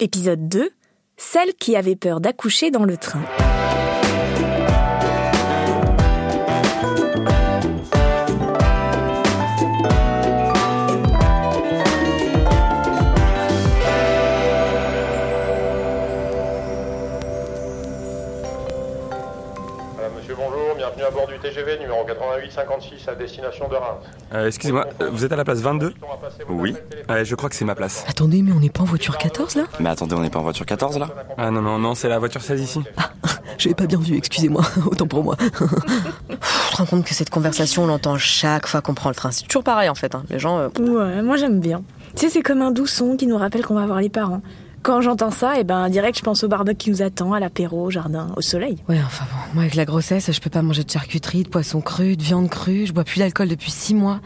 Épisode 2 Celle qui avait peur d'accoucher dans le train. À bord du TGV numéro 8856 à destination de Reims. Euh, excusez-moi, vous êtes à la place 22 On va passer vos Oui. je crois que c'est ma place. Attendez, mais on n'est pas en voiture 14 là? Mais attendez, on n'est pas en voiture 14 là? Ah non, non, non, c'est la voiture 16 ici. J'avais pas bien vu, excusez-moi, autant pour moi. Je te rends compte que cette conversation, on l'entend chaque fois qu'on prend le train. C'est toujours pareil en fait. hein. Les gens. euh, Ouais, moi j'aime bien. Tu sais, c'est comme un doux son qui nous rappelle qu'on va voir les parents. Quand j'entends ça, et ben direct je pense au barbecue qui nous attend, à l'apéro, au jardin, au soleil. Ouais, enfin bon, moi avec la grossesse, je peux pas manger de charcuterie, de poisson cru, de viande crue, je bois plus d'alcool depuis six mois.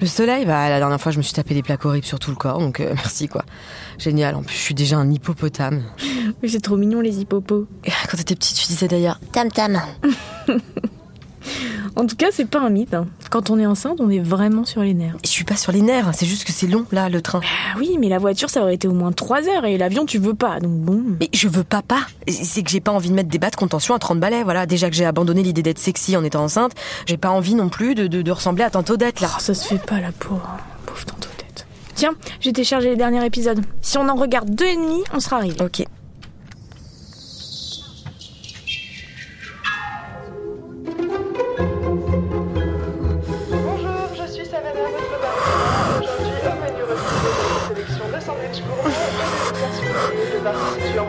Le soleil, bah la dernière fois je me suis tapé des plaques horribles sur tout le corps, donc euh, merci quoi. Génial, en plus je suis déjà un hippopotame. Oui, c'est trop mignon les hippopos. Et quand t'étais petite, tu disais d'ailleurs tam tam. En tout cas, c'est pas un mythe. hein. Quand on est enceinte, on est vraiment sur les nerfs. Je suis pas sur les nerfs, c'est juste que c'est long là, le train. Ah oui, mais la voiture, ça aurait été au moins 3 heures et l'avion, tu veux pas. Donc bon. Mais je veux pas pas. C'est que j'ai pas envie de mettre des bas de contention à 30 balais. Voilà, déjà que j'ai abandonné l'idée d'être sexy en étant enceinte, j'ai pas envie non plus de, de, de ressembler à Tante Odette là. Oh, ça se fait pas la pauvre. Pauvre tante tête. Tiens, j'ai téléchargé les derniers épisodes. Si on en regarde deux et demi, on sera arrivé. Ok.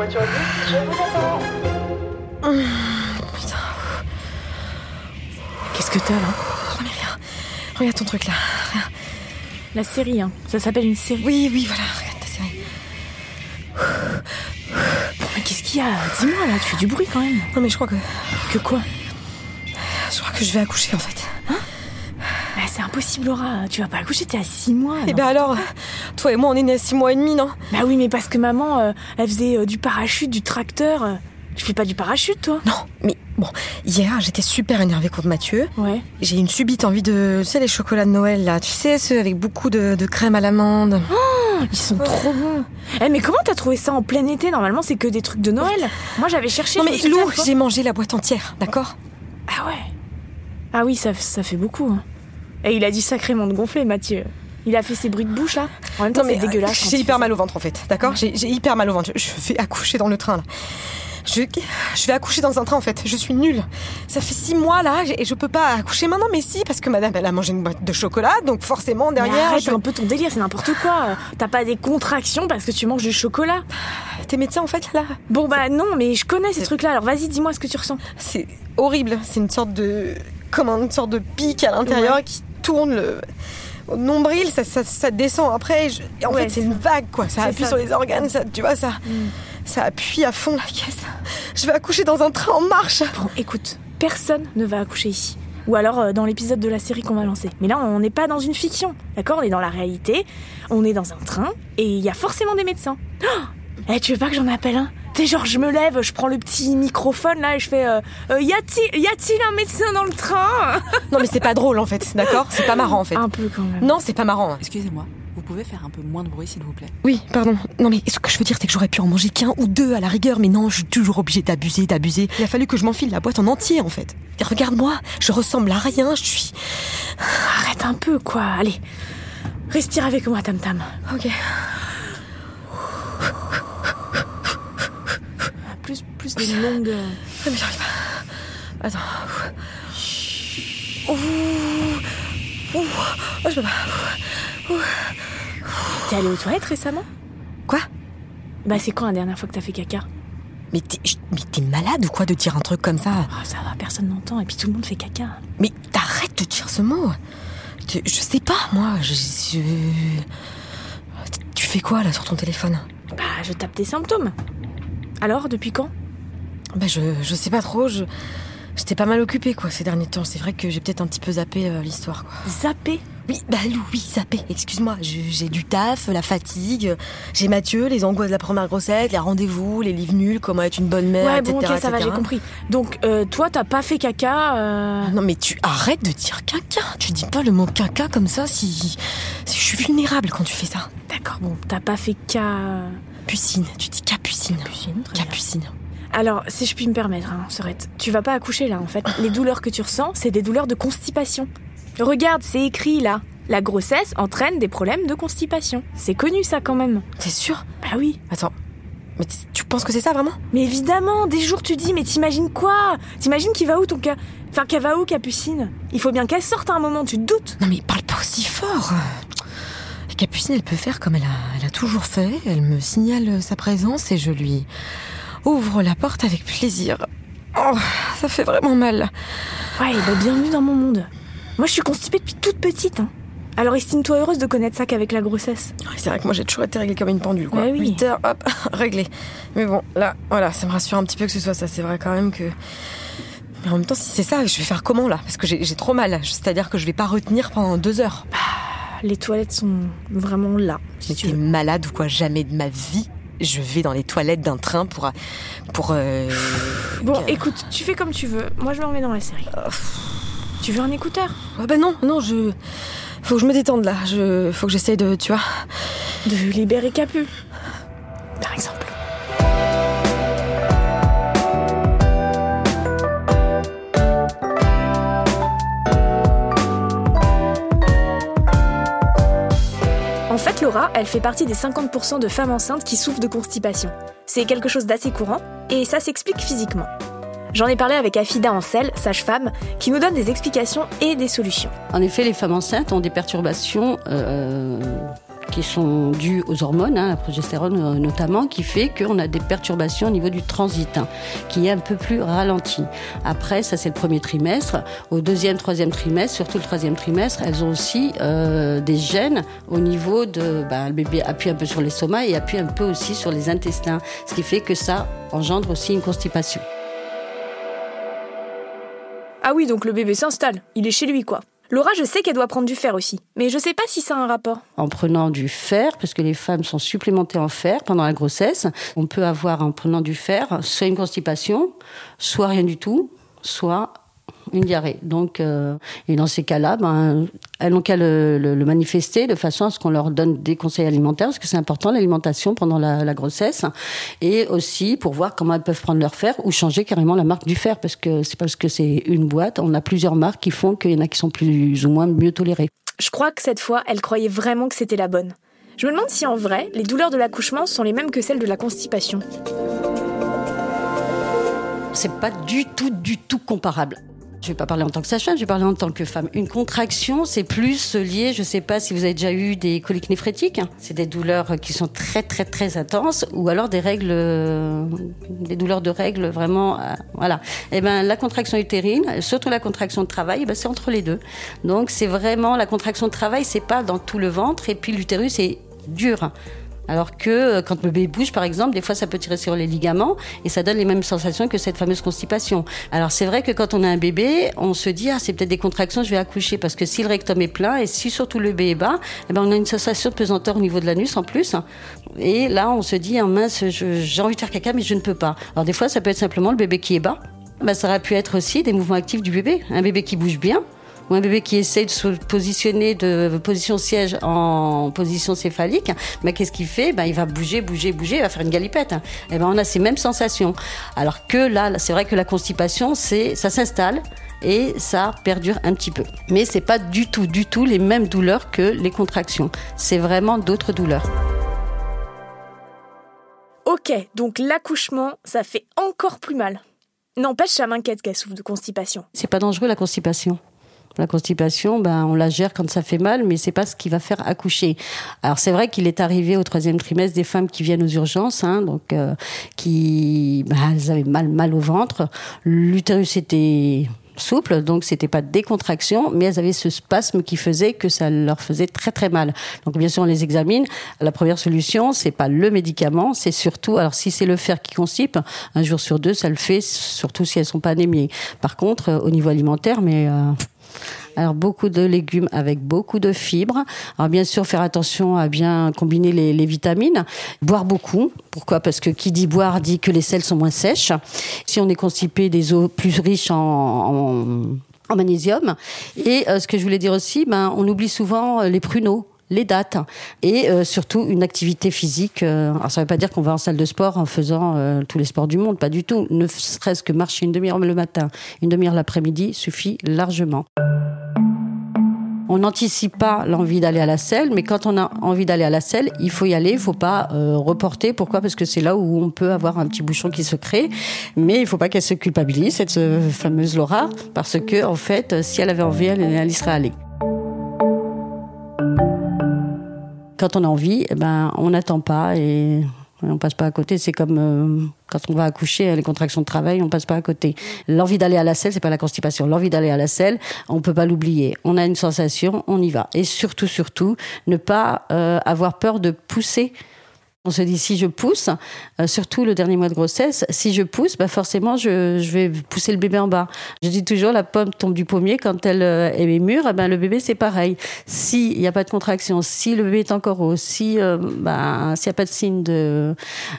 Voiture 10. Je vous attends. Qu'est-ce que t'as là Oh, mais rien. Regarde ton truc là. Rien. La série, hein. Ça s'appelle une série. Oui, oui, voilà, regarde ta série. Mais qu'est-ce qu'il y a? Dis-moi là, tu fais du bruit quand même. Non mais je crois que. Que quoi? Je crois que je vais accoucher en fait. C'est impossible, Laura. Tu vas pas accoucher, t'es à 6 mois. Et non ben alors, toi et moi on est nés à 6 mois et demi, non? Bah oui, mais parce que maman, euh, elle faisait euh, du parachute, du tracteur. euh. Tu fais pas du parachute, toi? Non, mais bon, hier j'étais super énervée contre Mathieu. Ouais. J'ai une subite envie de. Tu sais, les chocolats de Noël là, tu sais, ceux avec beaucoup de, de crème à l'amande. Ils sont trop bons. Eh, mais comment t'as trouvé ça en plein été? Normalement, c'est que des trucs de Noël. Moi, j'avais cherché. Non mais Lou, fois. j'ai mangé la boîte entière, d'accord? Ah ouais. Ah oui, ça, ça fait beaucoup. hein. Et il a dit sacrément de gonfler, Mathieu. Il a fait ses bruits de bouche là. En même temps, c'est dégueulasse. quand J'ai hyper mal au ventre en fait, d'accord J'ai j'ai hyper mal au ventre. Je je vais accoucher dans le train là. Je, je vais accoucher dans un train en fait. Je suis nulle. Ça fait six mois là et je peux pas accoucher maintenant. Mais si, parce que madame elle a mangé une boîte de chocolat, donc forcément Mais derrière. arrête je- un peu ton délire, c'est n'importe quoi. T'as pas des contractions parce que tu manges du chocolat. T'es médecin en fait là Bon bah non, mais je connais ces trucs-là. Alors vas-y, dis-moi ce que tu ressens. C'est horrible. C'est une sorte de. Comme une sorte de pic à l'intérieur qui tourne le. Nombril, ça, ça, ça descend après. je- en Ouais, fait, c'est une vague, quoi. Ça appuie ça. sur les organes, ça, tu vois, ça, ça appuie à fond la caisse. Je vais accoucher dans un train en marche. Bon, écoute, personne ne va accoucher ici. Ou alors euh, dans l'épisode de la série qu'on va lancer. Mais là, on n'est pas dans une fiction, d'accord? On est dans la réalité. On est dans un train et il y a forcément des médecins. Oh eh, tu veux pas que j'en appelle un? Sais, genre, je me lève, je prends le petit microphone là et je fais euh, Euh, Y a-t-il y a-t-il un médecin dans le train Non, mais c'est pas drôle, en fait, d'accord? C'est pas marrant, en fait. Un peu quand même. Non, c'est pas marrant. hein. Excusez-moi, vous pouvez faire un peu moins de bruit s'il vous plaît? Oui, pardon. Non, mais ce que je veux dire, c'est que j'aurais pu en manger qu'un ou deux à la rigueur, mais non, je suis toujours obligée d'abuser, d'abuser. Il a fallu que je m'enfile la boîte en entier, en fait. Et regarde-moi, je ressemble à rien, je suis. Arrête un peu, quoi. Allez, respire avec moi, Tam Tam. Ok. Plus, des longues. euh, Ah, mais j'arrive pas. Attends. Ouh. Ouh. Oh, je peux pas. T'es allée aux toilettes récemment? Quoi? Bah, c'est quand la dernière fois que t'as fait caca? Mais t'es malade ou quoi de dire un truc comme ça? Ah, ça va, personne n'entend. Et puis tout le monde fait caca. Mais t'arrêtes de dire ce mot. Tu- Je sais pas, moi. Je, je- Tu fais quoi là sur ton téléphone? Bah, je tape tes symptômes. Alors, depuis quand? Bah je, je sais pas trop. Je j'étais pas mal occupée quoi ces derniers temps. C'est vrai que j'ai peut-être un petit peu zappé euh, l'histoire quoi. Zappé? Oui, bah oui, zappé. Excuse-moi. J'ai du taf, la fatigue. J'ai Mathieu, les angoisses de la première grossesse, les rendez-vous, les livres nuls, comment être une bonne mère, Ouais, etc. bon, ok, ça va, etc. j'ai compris. Donc, euh, toi, t'as pas fait caca euh, Non mais tu arrêtes de dire caca. Tu dis pas le mot caca comme ça si, si je suis vulnérable quand tu fais ça. D'accord, bon, t'as pas fait ca... Capucine, tu dis Capucine. Capucine, très bien. Alors, si je puis me permettre, hein, Sorette, tu vas pas accoucher là en fait. Les douleurs que tu ressens, c'est des douleurs de constipation. Regarde, c'est écrit là. La grossesse entraîne des problèmes de constipation. C'est connu ça quand même. T'es sûr Bah oui. Attends. Mais tu penses que c'est ça vraiment? Mais évidemment, des jours tu dis, mais t'imagines quoi? T'imagines qu'il va où ton cas Enfin, qu'elle va où, Capucine? Il faut bien qu'elle sorte à un moment, tu te doutes Non mais parle pas aussi fort. Capucine, elle peut faire comme elle a, elle a toujours fait. Elle me signale sa présence et je lui ouvre la porte avec plaisir. Oh, ça fait vraiment mal. Ouais, bah bienvenue dans mon monde. Moi, je suis constipée depuis toute petite. Hein. Alors estime-toi heureuse de connaître ça qu'avec la grossesse. Ouais, C'est vrai que moi j'ai toujours été réglée comme une pendule quoi. Ouais, oui. 8 heures, hop, réglé. Mais bon, là, voilà, ça me rassure un petit peu que ce soit ça. C'est vrai quand même que. Mais en même temps, si c'est ça, je vais faire comment là? Parce que j'ai trop mal. C'est-à-dire que je vais pas retenir pendant deux heures. Les toilettes sont vraiment là, si Mais t'es malade ou quoi? Jamais de ma vie. Je vais dans les toilettes d'un train pour. pour euh, Bon, écoute, tu fais comme tu veux. Moi, je me remets dans la série. Tu veux un écouteur? Ah bah non, non, je. Faut que je me détende là. Je... Faut que j'essaye de. Tu vois De libérer Capu, par exemple. Elle fait partie des 50% de femmes enceintes qui souffrent de constipation. C'est quelque chose d'assez courant et ça s'explique physiquement. J'en ai parlé avec Afida Ancel, sage-femme, qui nous donne des explications et des solutions. En effet, les femmes enceintes ont des perturbations euh, qui sont dues aux hormones, hein, la progestérone euh, notamment, qui fait qu'on a des perturbations au niveau du transit, hein, qui est un peu plus ralenti. Après, ça c'est le premier trimestre. Au deuxième, troisième trimestre, surtout le troisième trimestre, elles ont aussi euh, des gènes au niveau de... bah, le bébé appuie un peu sur l'estomac et appuie un peu aussi sur les intestins, ce qui fait que ça engendre aussi une constipation. Ah oui, donc le bébé s'installe, il est chez lui quoi. Laura, je sais qu'elle doit prendre du fer aussi, mais je sais pas si ça a un rapport. en prenant du fer, parce que les femmes sont supplémentées en fer pendant la grossesse. On peut avoir en prenant du fer soit une constipation, soit rien du tout, soit une diarrhée. Donc, euh, et dans ces cas-là, ben, elles n'ont qu'à le, le- le manifester de façon à ce qu'on leur donne des conseils alimentaires, parce que c'est important l'alimentation pendant la, la grossesse, et aussi pour voir comment elles peuvent prendre leur fer ou changer carrément la marque du fer, parce que c'est parce que c'est une boîte, on a plusieurs marques qui font qu'il y en a qui sont plus ou moins mieux tolérées. Je crois que cette fois, elle croyait vraiment que c'était la bonne. Je me demande si en vrai, les douleurs de l'accouchement sont les mêmes que celles de la constipation. c'est pas du tout, du tout comparable. Je vais pas parler en tant que sage-femme, je vais parler en tant que femme. Une contraction, c'est plus lié, je sais pas si vous avez déjà eu des coliques néphrétiques. C'est des douleurs qui sont très, très, très intenses, ou alors des règles, euh, des douleurs de règles vraiment, euh, voilà. Et ben, la contraction utérine, surtout la contraction de travail, eh ben, c'est entre les deux. Donc, c'est vraiment, la contraction de travail, c'est pas dans tout le ventre, et puis l'utérus est dur. Alors que euh, quand le bébé bouge, par exemple, des fois ça peut tirer sur les ligaments et ça donne les mêmes sensations que cette fameuse constipation. Alors c'est vrai que quand on a un bébé, on se dit ah c'est peut-être des contractions, je vais accoucher parce que si le rectum est plein et si surtout le bébé est bas, eh ben on a une sensation de pesanteur au niveau de l'anus en plus. Et là on se dit ah mince, j'ai envie de faire caca mais je ne peux pas. Alors des fois ça peut être simplement le bébé qui est bas. Ben, ça aurait pu être aussi des mouvements actifs du bébé, un bébé qui bouge bien ou un bébé qui essaye de se positionner de position siège en position céphalique, ben, qu'est-ce qu'il fait? Ben, Il va bouger, bouger, bouger, il va faire une galipette. Et ben, on a ces mêmes sensations. Alors que là, là, c'est vrai que la constipation, c'est, ça s'installe et ça perdure un petit peu. Mais c'est pas du tout, du tout les mêmes douleurs que les contractions. C'est vraiment d'autres douleurs. Ok, donc l'accouchement, ça fait encore plus mal. N'empêche, ça m'inquiète qu'elle souffre de constipation. C'est pas dangereux la constipation? La constipation, ben, on la gère quand ça fait mal, mais c'est pas ce qui va faire accoucher. Alors c'est vrai qu'il est arrivé au troisième trimestre des femmes qui viennent aux urgences, hein, donc euh, qui, ben, elles avaient mal, mal au ventre. L'utérus était souple, donc c'était pas des contractions, mais elles avaient ce spasme qui faisait que ça leur faisait très très mal. Donc bien sûr on les examine. La première solution, c'est pas le médicament, c'est surtout, alors si c'est le fer qui constipe, un jour sur deux, ça le fait, surtout si elles sont pas anémiées. Par contre, euh, au niveau alimentaire, mais euh, alors beaucoup de légumes avec beaucoup de fibres. Alors bien sûr faire attention à bien combiner les, vitamines. Boire beaucoup. Pourquoi? Parce que qui dit boire dit que les selles sont moins sèches. Si on est constipé, des eaux plus riches en magnésium. Et euh, ce que je voulais dire aussi, ben on oublie souvent euh, les pruneaux les dates et euh, surtout une activité physique. euh, alors ça ne veut pas dire qu'on va en salle de sport en faisant euh, tous les sports du monde, pas du tout. Ne serait-ce que marcher une demi-heure le matin, une demi-heure l'après-midi suffit largement. On n'anticipe pas l'envie d'aller à la selle, mais quand on a envie d'aller à la selle, il faut y aller, il faut pas reporter. Pourquoi? Parce que c'est là où on peut avoir un petit bouchon qui se crée, mais il faut pas qu'elle se culpabilise, cette fameuse Laura, parce que en fait, si elle avait envie, elle, elle y serait allée. Quand on a envie, eh ben, on n'attend pas et on passe pas à côté. C'est comme euh, quand on va accoucher, les contractions de travail, on passe pas à côté. L'envie d'aller à la selle, c'est pas la constipation. L'envie d'aller à la selle, on peut pas l'oublier. On a une sensation, on y va. Et surtout, surtout, ne pas euh, avoir peur de pousser. On se dit si je pousse, euh, surtout le dernier mois de grossesse, si je pousse, bah forcément je, vais pousser le bébé en bas. Je dis toujours la pomme tombe du pommier quand elle euh, est mûre, eh ben le bébé c'est pareil. S'il n'y a pas de contraction, si le bébé est encore haut, euh, bah, s'il n'y a pas de signe de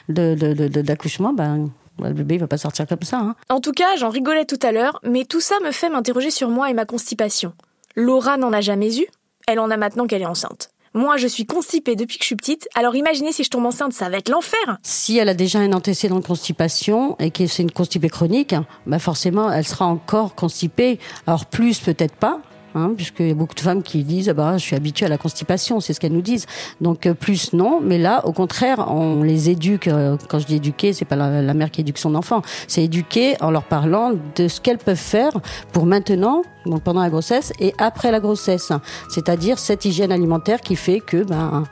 de- de- d'accouchement, ben le bébé il va pas sortir comme ça. hein. En tout cas, j'en rigolais tout à l'heure, mais tout ça me fait m'interroger sur moi et ma constipation. Laura n'en a jamais eu, elle en a maintenant qu'elle est enceinte. Moi, je suis constipée depuis que je suis petite, alors imaginez si je tombe enceinte, ça va être l'enfer Si elle a déjà un antécédent de constipation et que c'est une constipée chronique, bah forcément, elle sera encore constipée. Alors plus, peut-être pas. Hein, puisqu'il y a beaucoup de femmes qui disent ah bah, je suis habituée à la constipation, c'est ce qu'elles nous disent. Donc euh, plus non, mais là au contraire on les éduque. euh, Quand je dis éduquer, c'est pas la, la mère qui éduque son enfant, c'est éduquer en leur parlant de ce qu'elles peuvent faire pour maintenant, donc pendant la grossesse et après la grossesse. C'est-à-dire cette hygiène alimentaire qui fait que ben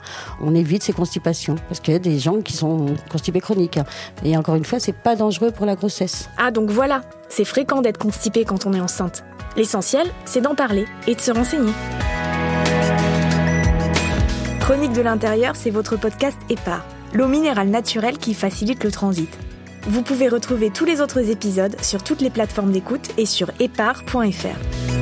on évite ces constipations, parce qu'il y a des gens qui sont constipés chroniques. Et encore une fois, c'est pas dangereux pour la grossesse. Ah donc voilà, c'est fréquent d'être constipé quand on est enceinte. L'essentiel, c'est d'en parler et de se renseigner. Chronique de l'intérieur, c'est votre podcast EPAR, l'eau minérale naturelle qui facilite le transit. Vous pouvez retrouver tous les autres épisodes sur toutes les plateformes d'écoute et sur epar.fr.